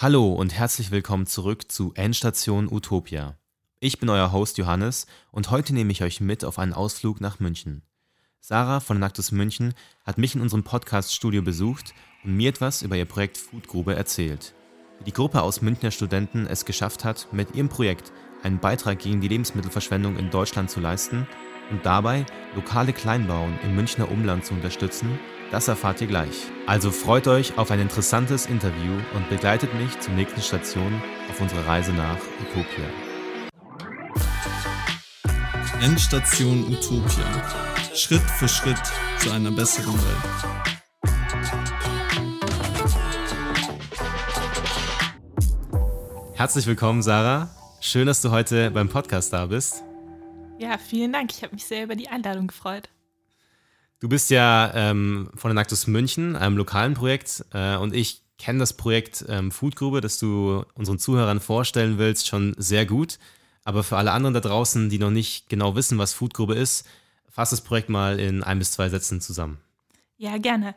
Hallo und herzlich willkommen zurück zu Endstation Utopia. Ich bin euer Host Johannes und heute nehme ich euch mit auf einen Ausflug nach München. Sarah von Nactus München hat mich in unserem Podcast-Studio besucht und mir etwas über ihr Projekt Foodgrube erzählt. Wie die Gruppe aus Münchner Studenten es geschafft hat, mit ihrem Projekt einen Beitrag gegen die Lebensmittelverschwendung in Deutschland zu leisten und dabei lokale Kleinbauern im Münchner Umland zu unterstützen das erfahrt ihr gleich. Also freut euch auf ein interessantes Interview und begleitet mich zur nächsten Station auf unserer Reise nach Utopia. Endstation Utopia. Schritt für Schritt zu einer besseren Welt. Herzlich willkommen, Sarah. Schön, dass du heute beim Podcast da bist. Ja, vielen Dank. Ich habe mich sehr über die Einladung gefreut. Du bist ja ähm, von den Actus München, einem lokalen Projekt, äh, und ich kenne das Projekt ähm, Foodgrube, das du unseren Zuhörern vorstellen willst, schon sehr gut. Aber für alle anderen da draußen, die noch nicht genau wissen, was Foodgrube ist, fass das Projekt mal in ein bis zwei Sätzen zusammen. Ja, gerne.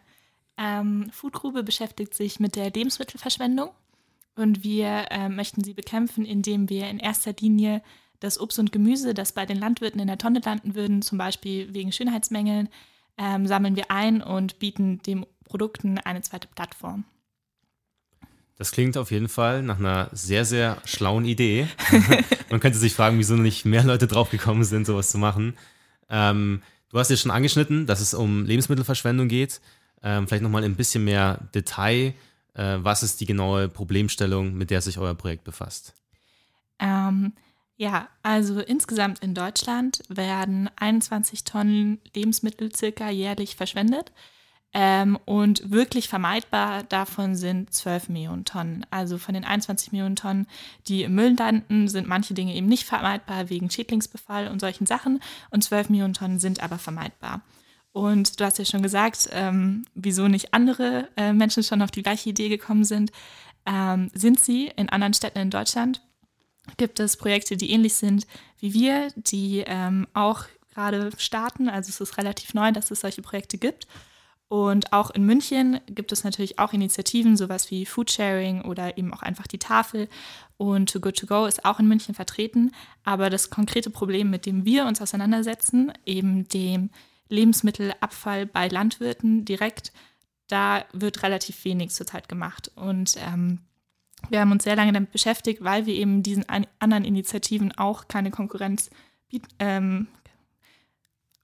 Ähm, Foodgrube beschäftigt sich mit der Lebensmittelverschwendung und wir äh, möchten sie bekämpfen, indem wir in erster Linie das Obst und Gemüse, das bei den Landwirten in der Tonne landen würden, zum Beispiel wegen Schönheitsmängeln, ähm, sammeln wir ein und bieten den Produkten eine zweite Plattform. Das klingt auf jeden Fall nach einer sehr, sehr schlauen Idee. Man könnte sich fragen, wieso nicht mehr Leute draufgekommen sind, sowas zu machen. Ähm, du hast ja schon angeschnitten, dass es um Lebensmittelverschwendung geht. Ähm, vielleicht nochmal ein bisschen mehr Detail. Äh, was ist die genaue Problemstellung, mit der sich euer Projekt befasst? Ähm, ja, also insgesamt in Deutschland werden 21 Tonnen Lebensmittel circa jährlich verschwendet. Ähm, und wirklich vermeidbar davon sind 12 Millionen Tonnen. Also von den 21 Millionen Tonnen, die im Müll landen, sind manche Dinge eben nicht vermeidbar wegen Schädlingsbefall und solchen Sachen. Und 12 Millionen Tonnen sind aber vermeidbar. Und du hast ja schon gesagt, ähm, wieso nicht andere äh, Menschen schon auf die gleiche Idee gekommen sind. Ähm, sind sie in anderen Städten in Deutschland gibt es Projekte, die ähnlich sind wie wir, die ähm, auch gerade starten. Also es ist relativ neu, dass es solche Projekte gibt. Und auch in München gibt es natürlich auch Initiativen, sowas wie Foodsharing oder eben auch einfach die Tafel. Und Too Good To Go ist auch in München vertreten. Aber das konkrete Problem, mit dem wir uns auseinandersetzen, eben dem Lebensmittelabfall bei Landwirten direkt, da wird relativ wenig zurzeit gemacht. Und ähm, wir haben uns sehr lange damit beschäftigt, weil wir eben diesen anderen Initiativen auch keine Konkurrenz bieten, ähm,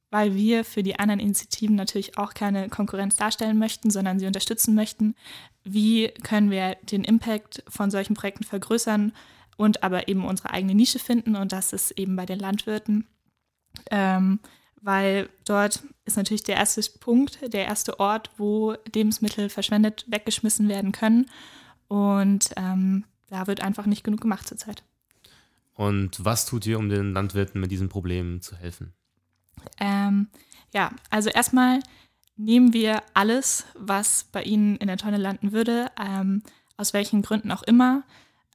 weil wir für die anderen Initiativen natürlich auch keine Konkurrenz darstellen möchten, sondern sie unterstützen möchten. Wie können wir den Impact von solchen Projekten vergrößern und aber eben unsere eigene Nische finden und das ist eben bei den Landwirten. Ähm, weil dort ist natürlich der erste Punkt, der erste Ort, wo Lebensmittel verschwendet weggeschmissen werden können. Und ähm, da wird einfach nicht genug gemacht zurzeit. Und was tut ihr, um den Landwirten mit diesen Problemen zu helfen? Ähm, ja, also erstmal nehmen wir alles, was bei Ihnen in der Tonne landen würde, ähm, aus welchen Gründen auch immer,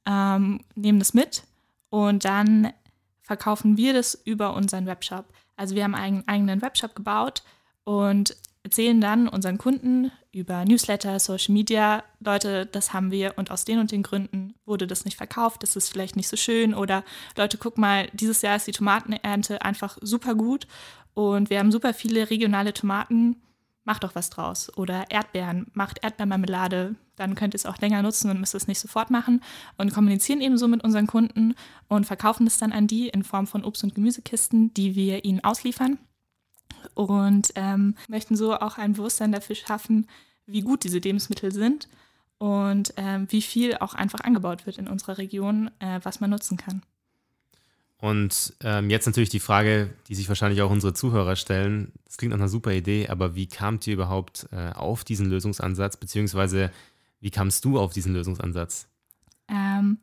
ähm, nehmen das mit und dann verkaufen wir das über unseren Webshop. Also wir haben einen eigenen Webshop gebaut und erzählen dann unseren Kunden über Newsletter, Social Media, Leute, das haben wir und aus den und den Gründen wurde das nicht verkauft, das ist vielleicht nicht so schön oder Leute, guck mal, dieses Jahr ist die Tomatenernte einfach super gut und wir haben super viele regionale Tomaten, macht doch was draus. Oder Erdbeeren, macht Erdbeermarmelade, dann könnt ihr es auch länger nutzen und müsst es nicht sofort machen und kommunizieren ebenso mit unseren Kunden und verkaufen es dann an die in Form von Obst- und Gemüsekisten, die wir ihnen ausliefern und ähm, möchten so auch ein Bewusstsein dafür schaffen, wie gut diese Lebensmittel sind und ähm, wie viel auch einfach angebaut wird in unserer Region, äh, was man nutzen kann. Und ähm, jetzt natürlich die Frage, die sich wahrscheinlich auch unsere Zuhörer stellen. Das klingt nach einer super Idee, aber wie kamt ihr überhaupt äh, auf diesen Lösungsansatz, beziehungsweise wie kamst du auf diesen Lösungsansatz? Ähm,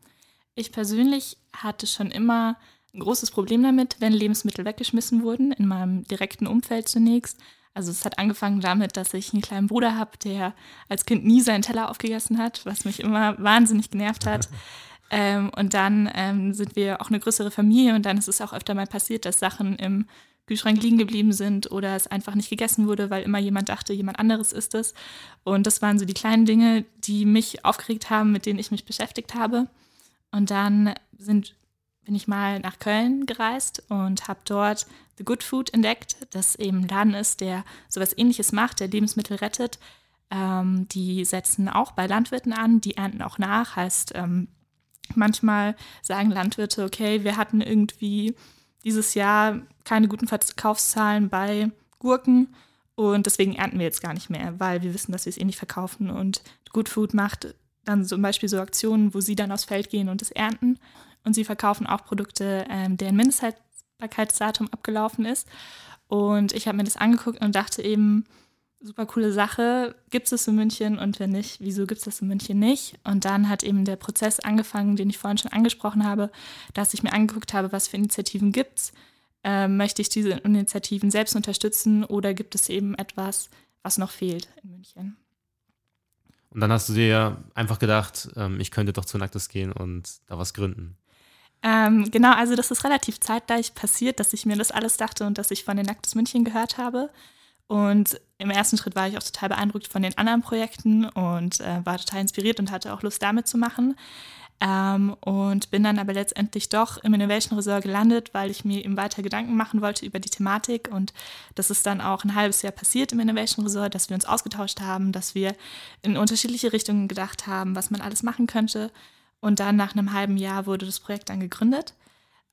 ich persönlich hatte schon immer ein großes Problem damit, wenn Lebensmittel weggeschmissen wurden, in meinem direkten Umfeld zunächst. Also es hat angefangen damit, dass ich einen kleinen Bruder habe, der als Kind nie seinen Teller aufgegessen hat, was mich immer wahnsinnig genervt hat. ähm, und dann ähm, sind wir auch eine größere Familie und dann ist es auch öfter mal passiert, dass Sachen im Kühlschrank liegen geblieben sind oder es einfach nicht gegessen wurde, weil immer jemand dachte, jemand anderes ist es. Und das waren so die kleinen Dinge, die mich aufgeregt haben, mit denen ich mich beschäftigt habe. Und dann sind, bin ich mal nach Köln gereist und habe dort The Good Food entdeckt, das eben ein Laden ist, der sowas ähnliches macht, der Lebensmittel rettet. Ähm, die setzen auch bei Landwirten an, die ernten auch nach. Heißt, ähm, manchmal sagen Landwirte, okay, wir hatten irgendwie dieses Jahr keine guten Verkaufszahlen bei Gurken und deswegen ernten wir jetzt gar nicht mehr, weil wir wissen, dass wir es eh nicht verkaufen. Und Good Food macht dann zum Beispiel so Aktionen, wo sie dann aufs Feld gehen und es ernten. Und sie verkaufen auch Produkte, ähm, deren Mindesthaltbarkeitsdatum abgelaufen ist. Und ich habe mir das angeguckt und dachte eben, super coole Sache, gibt es in München und wenn nicht, wieso gibt es das in München nicht? Und dann hat eben der Prozess angefangen, den ich vorhin schon angesprochen habe, dass ich mir angeguckt habe, was für Initiativen gibt es. Äh, möchte ich diese Initiativen selbst unterstützen oder gibt es eben etwas, was noch fehlt in München? Und dann hast du dir einfach gedacht, ähm, ich könnte doch zu Nacktes gehen und da was gründen. Ähm, genau, also das ist relativ zeitgleich passiert, dass ich mir das alles dachte und dass ich von den Nacktes München gehört habe. Und im ersten Schritt war ich auch total beeindruckt von den anderen Projekten und äh, war total inspiriert und hatte auch Lust damit zu machen. Ähm, und bin dann aber letztendlich doch im Innovation Resort gelandet, weil ich mir eben weiter Gedanken machen wollte über die Thematik. Und das ist dann auch ein halbes Jahr passiert im Innovation Resort, dass wir uns ausgetauscht haben, dass wir in unterschiedliche Richtungen gedacht haben, was man alles machen könnte. Und dann nach einem halben Jahr wurde das Projekt dann gegründet.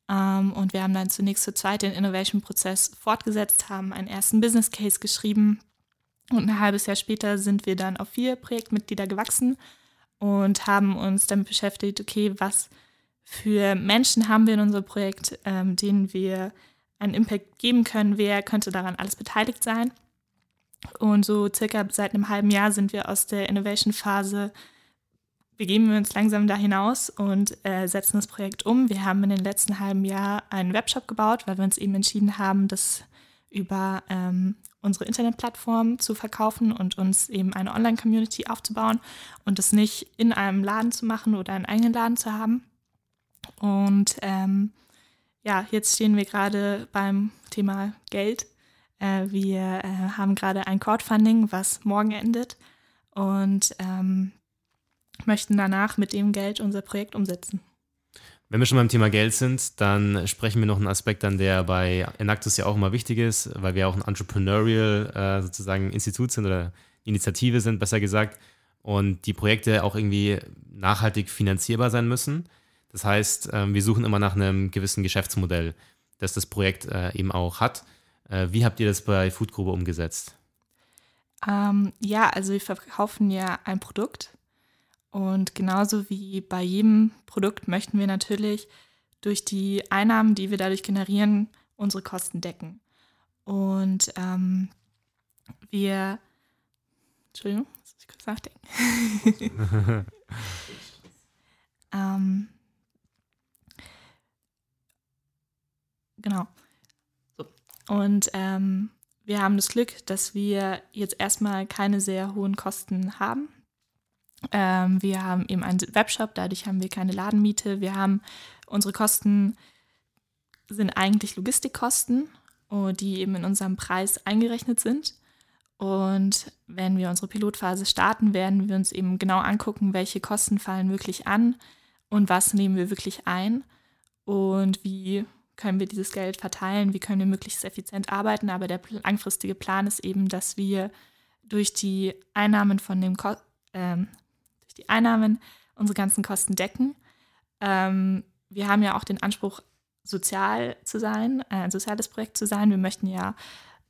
Ähm, und wir haben dann zunächst zu zweit den Innovation-Prozess fortgesetzt, haben einen ersten Business Case geschrieben. Und ein halbes Jahr später sind wir dann auf vier Projektmitglieder gewachsen und haben uns damit beschäftigt, okay, was für Menschen haben wir in unserem Projekt, ähm, denen wir einen Impact geben können, wer könnte daran alles beteiligt sein. Und so circa seit einem halben Jahr sind wir aus der Innovation-Phase, begeben wir uns langsam da hinaus und äh, setzen das Projekt um. Wir haben in den letzten halben Jahr einen Webshop gebaut, weil wir uns eben entschieden haben, das über ähm, unsere Internetplattform zu verkaufen und uns eben eine Online-Community aufzubauen und das nicht in einem Laden zu machen oder einen eigenen Laden zu haben. Und ähm, ja, jetzt stehen wir gerade beim Thema Geld. Äh, wir äh, haben gerade ein Crowdfunding, was morgen endet und ähm, möchten danach mit dem Geld unser Projekt umsetzen. Wenn wir schon beim Thema Geld sind, dann sprechen wir noch einen Aspekt an, der bei Enactus ja auch immer wichtig ist, weil wir auch ein Entrepreneurial äh, sozusagen Institut sind oder Initiative sind, besser gesagt, und die Projekte auch irgendwie nachhaltig finanzierbar sein müssen. Das heißt, äh, wir suchen immer nach einem gewissen Geschäftsmodell, das das Projekt äh, eben auch hat. Äh, wie habt ihr das bei Foodgrube umgesetzt? Ähm, ja, also wir verkaufen ja ein Produkt und genauso wie bei jedem Produkt möchten wir natürlich durch die Einnahmen, die wir dadurch generieren, unsere Kosten decken. Und ähm, wir, Entschuldigung, muss ich kurz nachdenken. ähm, genau. So. Und ähm, wir haben das Glück, dass wir jetzt erstmal keine sehr hohen Kosten haben ähm, wir haben eben einen Webshop, dadurch haben wir keine Ladenmiete. Wir haben unsere Kosten sind eigentlich Logistikkosten, oh, die eben in unserem Preis eingerechnet sind. Und wenn wir unsere Pilotphase starten, werden wir uns eben genau angucken, welche Kosten fallen wirklich an und was nehmen wir wirklich ein und wie können wir dieses Geld verteilen, wie können wir möglichst effizient arbeiten. Aber der langfristige Plan ist eben, dass wir durch die Einnahmen von dem Ko ähm, die Einnahmen unsere ganzen Kosten decken. Ähm, wir haben ja auch den Anspruch, sozial zu sein, äh, ein soziales Projekt zu sein. Wir möchten ja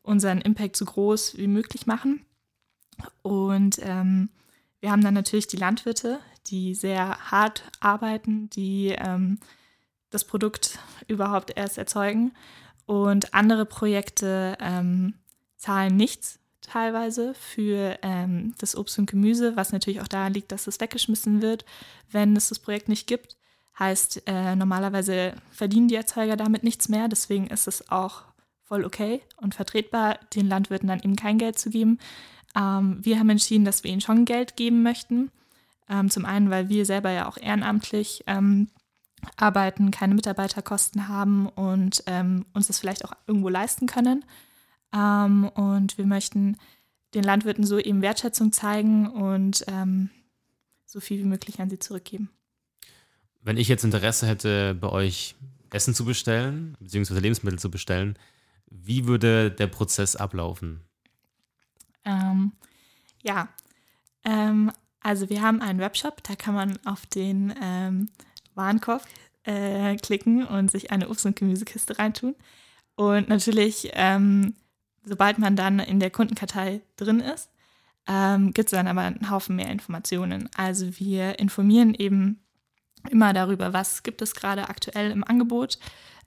unseren Impact so groß wie möglich machen. Und ähm, wir haben dann natürlich die Landwirte, die sehr hart arbeiten, die ähm, das Produkt überhaupt erst erzeugen. Und andere Projekte ähm, zahlen nichts teilweise für ähm, das Obst und Gemüse, was natürlich auch daran liegt, dass es weggeschmissen wird, wenn es das Projekt nicht gibt. Heißt, äh, normalerweise verdienen die Erzeuger damit nichts mehr, deswegen ist es auch voll okay und vertretbar, den Landwirten dann eben kein Geld zu geben. Ähm, wir haben entschieden, dass wir ihnen schon Geld geben möchten. Ähm, zum einen, weil wir selber ja auch ehrenamtlich ähm, arbeiten, keine Mitarbeiterkosten haben und ähm, uns das vielleicht auch irgendwo leisten können. Ähm, und wir möchten den Landwirten so eben Wertschätzung zeigen und ähm, so viel wie möglich an sie zurückgeben. Wenn ich jetzt Interesse hätte, bei euch Essen zu bestellen, beziehungsweise Lebensmittel zu bestellen, wie würde der Prozess ablaufen? Ähm, ja, ähm, also wir haben einen Webshop, da kann man auf den ähm, Warenkorb äh, klicken und sich eine Obst- und Gemüsekiste reintun. Und natürlich, ähm, sobald man dann in der Kundenkartei drin ist, ähm, gibt es dann aber einen Haufen mehr Informationen. Also wir informieren eben immer darüber, was gibt es gerade aktuell im Angebot,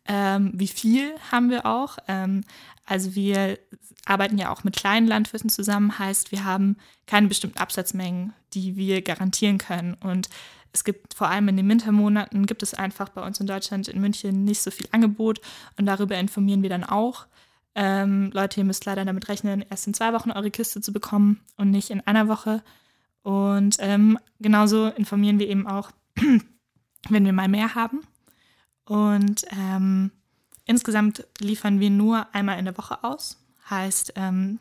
ähm, wie viel haben wir auch. Ähm, also wir arbeiten ja auch mit kleinen Landwirten zusammen, heißt wir haben keine bestimmten Absatzmengen, die wir garantieren können. Und es gibt vor allem in den Wintermonaten, gibt es einfach bei uns in Deutschland, in München nicht so viel Angebot und darüber informieren wir dann auch. Ähm, Leute, ihr müsst leider damit rechnen, erst in zwei Wochen eure Kiste zu bekommen und nicht in einer Woche. Und ähm, genauso informieren wir eben auch, wenn wir mal mehr haben. Und ähm, insgesamt liefern wir nur einmal in der Woche aus. Heißt, ähm,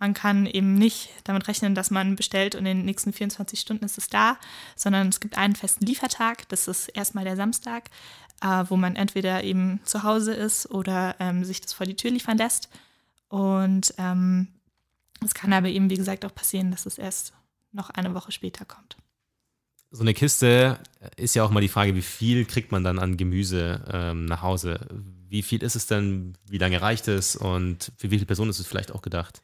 man kann eben nicht damit rechnen, dass man bestellt und in den nächsten 24 Stunden ist es da, sondern es gibt einen festen Liefertag. Das ist erstmal der Samstag, äh, wo man entweder eben zu Hause ist oder ähm, sich das vor die Tür liefern lässt. Und ähm, es kann aber eben, wie gesagt, auch passieren, dass es erst noch eine Woche später kommt so eine Kiste ist ja auch mal die Frage, wie viel kriegt man dann an Gemüse ähm, nach Hause? Wie viel ist es denn? Wie lange reicht es? Und für wie viele Personen ist es vielleicht auch gedacht?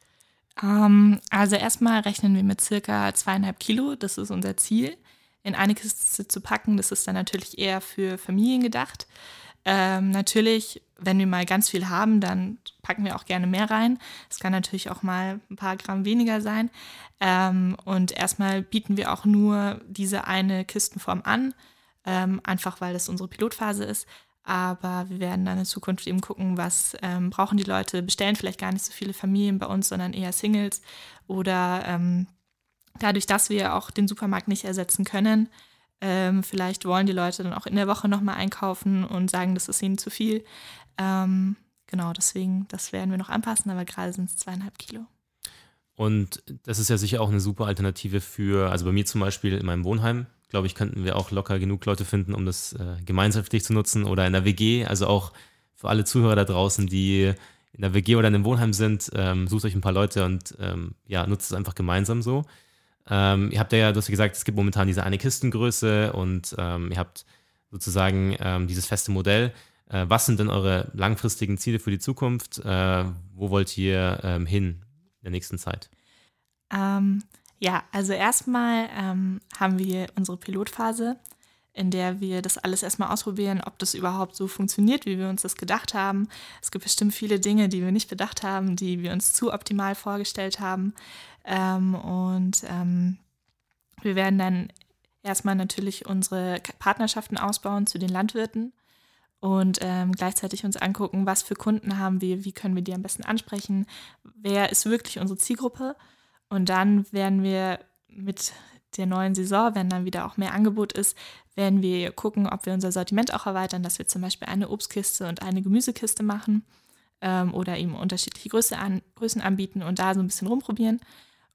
Ähm, also erstmal rechnen wir mit circa zweieinhalb Kilo. Das ist unser Ziel, in eine Kiste zu packen. Das ist dann natürlich eher für Familien gedacht. Ähm, natürlich, wenn wir mal ganz viel haben, dann packen wir auch gerne mehr rein. Es kann natürlich auch mal ein paar Gramm weniger sein. Ähm, und erstmal bieten wir auch nur diese eine Kistenform an, ähm, einfach weil das unsere Pilotphase ist. Aber wir werden dann in Zukunft eben gucken, was ähm, brauchen die Leute, bestellen vielleicht gar nicht so viele Familien bei uns, sondern eher Singles. Oder ähm, dadurch, dass wir auch den Supermarkt nicht ersetzen können, ähm, vielleicht wollen die Leute dann auch in der Woche nochmal einkaufen und sagen, das ist ihnen zu viel. Ähm, genau, deswegen, das werden wir noch anpassen, aber gerade sind es zweieinhalb Kilo. Und das ist ja sicher auch eine super Alternative für, also bei mir zum Beispiel in meinem Wohnheim, glaube ich, könnten wir auch locker genug Leute finden, um das äh, gemeinschaftlich zu nutzen oder in der WG. Also auch für alle Zuhörer da draußen, die in der WG oder in einem Wohnheim sind, ähm, sucht euch ein paar Leute und ähm, ja, nutzt es einfach gemeinsam so. Ähm, ihr habt ja, du hast ja gesagt, es gibt momentan diese eine Kistengröße und ähm, ihr habt sozusagen ähm, dieses feste Modell. Äh, was sind denn eure langfristigen Ziele für die Zukunft? Äh, wo wollt ihr ähm, hin in der nächsten Zeit? Ähm, ja, also erstmal ähm, haben wir unsere Pilotphase, in der wir das alles erstmal ausprobieren, ob das überhaupt so funktioniert, wie wir uns das gedacht haben. Es gibt bestimmt viele Dinge, die wir nicht bedacht haben, die wir uns zu optimal vorgestellt haben. Ähm, und ähm, wir werden dann erstmal natürlich unsere Partnerschaften ausbauen zu den Landwirten und ähm, gleichzeitig uns angucken, was für Kunden haben wir, wie können wir die am besten ansprechen, wer ist wirklich unsere Zielgruppe. Und dann werden wir mit der neuen Saison, wenn dann wieder auch mehr Angebot ist, werden wir gucken, ob wir unser Sortiment auch erweitern, dass wir zum Beispiel eine Obstkiste und eine Gemüsekiste machen ähm, oder eben unterschiedliche Größe an, Größen anbieten und da so ein bisschen rumprobieren.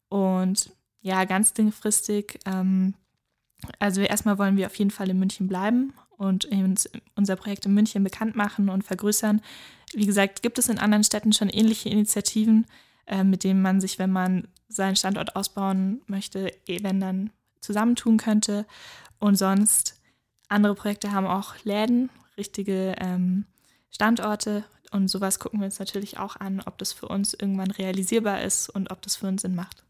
Und ja, ganz dingfristig, ähm, also erstmal wollen wir auf jeden Fall in München bleiben und uns unser Projekt in München bekannt machen und vergrößern. Wie gesagt, gibt es in anderen Städten schon ähnliche Initiativen, äh, mit denen man sich, wenn man seinen Standort ausbauen möchte, wenn dann zusammentun könnte. Und sonst andere Projekte haben auch Läden, richtige ähm, Standorte. Und sowas gucken wir uns natürlich auch an, ob das für uns irgendwann realisierbar ist und ob das für uns Sinn macht.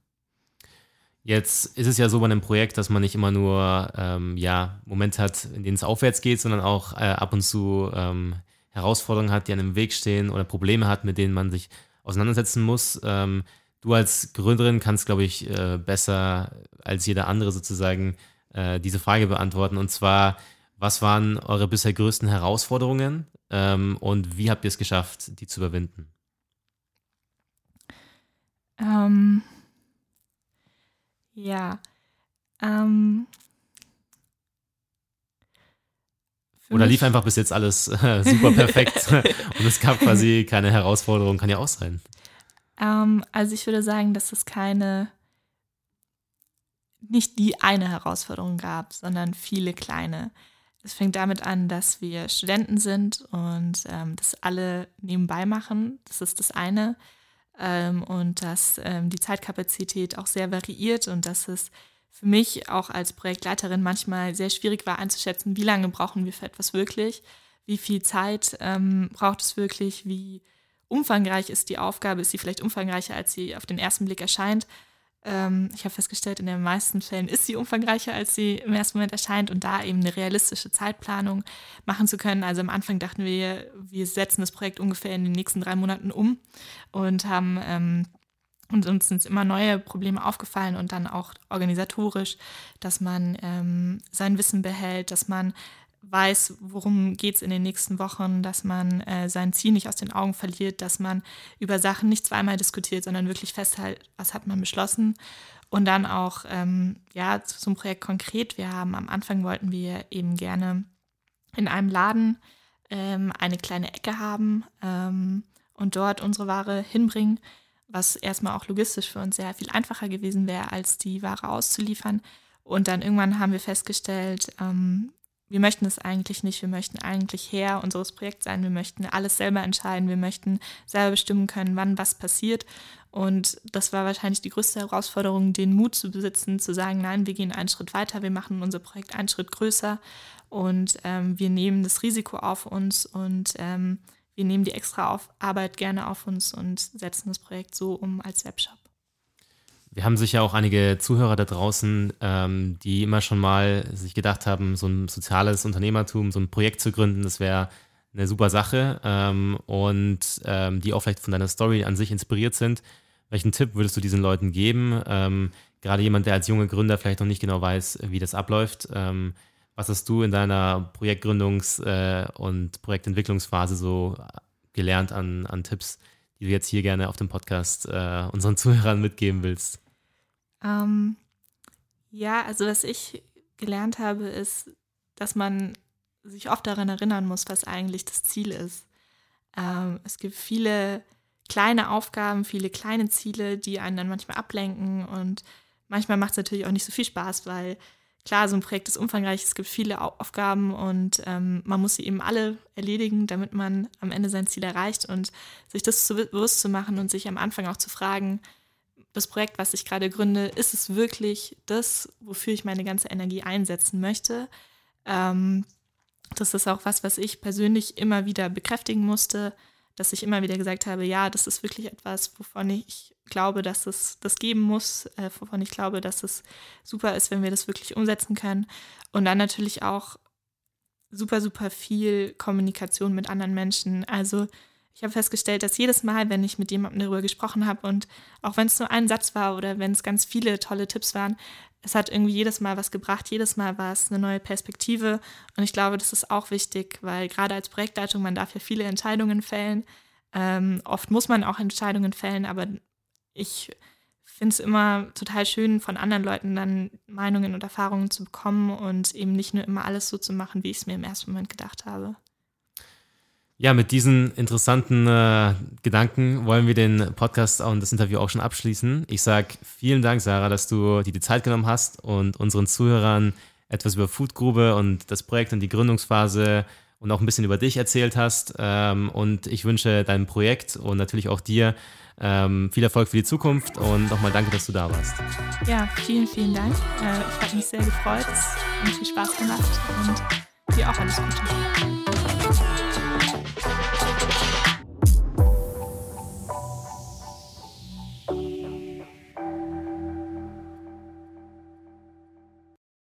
Jetzt ist es ja so bei einem Projekt, dass man nicht immer nur ähm, ja, Momente hat, in denen es aufwärts geht, sondern auch äh, ab und zu ähm, Herausforderungen hat, die an dem Weg stehen oder Probleme hat, mit denen man sich auseinandersetzen muss. Ähm, du als Gründerin kannst, glaube ich, äh, besser als jeder andere sozusagen äh, diese Frage beantworten. Und zwar, was waren eure bisher größten Herausforderungen ähm, und wie habt ihr es geschafft, die zu überwinden? Ähm, ja. Ähm, Oder lief einfach bis jetzt alles äh, super perfekt und es gab quasi keine Herausforderung, kann ja auch sein. Ähm, also ich würde sagen, dass es keine, nicht die eine Herausforderung gab, sondern viele kleine. Es fängt damit an, dass wir Studenten sind und ähm, das alle nebenbei machen. Das ist das eine. Ähm, und dass ähm, die Zeitkapazität auch sehr variiert und dass es für mich auch als Projektleiterin manchmal sehr schwierig war einzuschätzen, wie lange brauchen wir für etwas wirklich, wie viel Zeit ähm, braucht es wirklich, wie umfangreich ist die Aufgabe, ist sie vielleicht umfangreicher, als sie auf den ersten Blick erscheint. Ähm, ich habe festgestellt, in den meisten Fällen ist sie umfangreicher, als sie im ersten Moment erscheint und da eben eine realistische Zeitplanung machen zu können. Also am Anfang dachten wir, wir setzen das Projekt ungefähr in den nächsten drei Monaten um und haben ähm, und uns sind immer neue Probleme aufgefallen und dann auch organisatorisch, dass man ähm, sein Wissen behält, dass man weiß, worum geht es in den nächsten Wochen, dass man äh, sein Ziel nicht aus den Augen verliert, dass man über Sachen nicht zweimal diskutiert, sondern wirklich festhält, was hat man beschlossen. Und dann auch, ähm, ja, zu einem Projekt konkret. Wir haben am Anfang wollten wir eben gerne in einem Laden ähm, eine kleine Ecke haben ähm, und dort unsere Ware hinbringen, was erstmal auch logistisch für uns sehr viel einfacher gewesen wäre, als die Ware auszuliefern. Und dann irgendwann haben wir festgestellt, ähm, wir möchten es eigentlich nicht. Wir möchten eigentlich Herr unseres Projekts sein. Wir möchten alles selber entscheiden. Wir möchten selber bestimmen können, wann was passiert. Und das war wahrscheinlich die größte Herausforderung, den Mut zu besitzen, zu sagen, nein, wir gehen einen Schritt weiter, wir machen unser Projekt einen Schritt größer und ähm, wir nehmen das Risiko auf uns und ähm, wir nehmen die extra auf Arbeit gerne auf uns und setzen das Projekt so um als Webshop. Wir haben sicher auch einige Zuhörer da draußen, ähm, die immer schon mal sich gedacht haben, so ein soziales Unternehmertum, so ein Projekt zu gründen, das wäre eine super Sache ähm, und ähm, die auch vielleicht von deiner Story an sich inspiriert sind. Welchen Tipp würdest du diesen Leuten geben? Ähm, gerade jemand, der als junger Gründer vielleicht noch nicht genau weiß, wie das abläuft. Ähm, was hast du in deiner Projektgründungs- äh, und Projektentwicklungsphase so gelernt an, an Tipps, die du jetzt hier gerne auf dem Podcast äh, unseren Zuhörern mitgeben willst? Ähm, ja, also was ich gelernt habe, ist, dass man sich oft daran erinnern muss, was eigentlich das Ziel ist. Ähm, es gibt viele kleine Aufgaben, viele kleine Ziele, die einen dann manchmal ablenken und manchmal macht es natürlich auch nicht so viel Spaß, weil klar, so ein Projekt ist umfangreich, es gibt viele Aufgaben und ähm, man muss sie eben alle erledigen, damit man am Ende sein Ziel erreicht und sich das zu, bewusst zu machen und sich am Anfang auch zu fragen, das Projekt, was ich gerade gründe, ist es wirklich das, wofür ich meine ganze Energie einsetzen möchte? Ähm, das ist auch was, was ich persönlich immer wieder bekräftigen musste, dass ich immer wieder gesagt habe, ja, das ist wirklich etwas, wovon ich glaube, dass es das geben muss, äh, wovon ich glaube, dass es super ist, wenn wir das wirklich umsetzen können. Und dann natürlich auch super, super viel Kommunikation mit anderen Menschen. Also ich habe festgestellt, dass jedes Mal, wenn ich mit jemandem darüber gesprochen habe und auch wenn es nur ein Satz war oder wenn es ganz viele tolle Tipps waren, es hat irgendwie jedes Mal was gebracht, jedes Mal war es eine neue Perspektive und ich glaube, das ist auch wichtig, weil gerade als Projektleitung, man darf ja viele Entscheidungen fällen. Ähm, oft muss man auch Entscheidungen fällen, aber ich finde es immer total schön, von anderen Leuten dann Meinungen und Erfahrungen zu bekommen und eben nicht nur immer alles so zu machen, wie ich es mir im ersten Moment gedacht habe. Ja, mit diesen interessanten äh, Gedanken wollen wir den Podcast und das Interview auch schon abschließen. Ich sage vielen Dank, Sarah, dass du dir die Zeit genommen hast und unseren Zuhörern etwas über Foodgrube und das Projekt und die Gründungsphase und auch ein bisschen über dich erzählt hast. Ähm, und ich wünsche deinem Projekt und natürlich auch dir ähm, viel Erfolg für die Zukunft und nochmal danke, dass du da warst. Ja, vielen, vielen Dank. Äh, ich habe mich sehr gefreut und viel Spaß gemacht und dir auch alles Gute.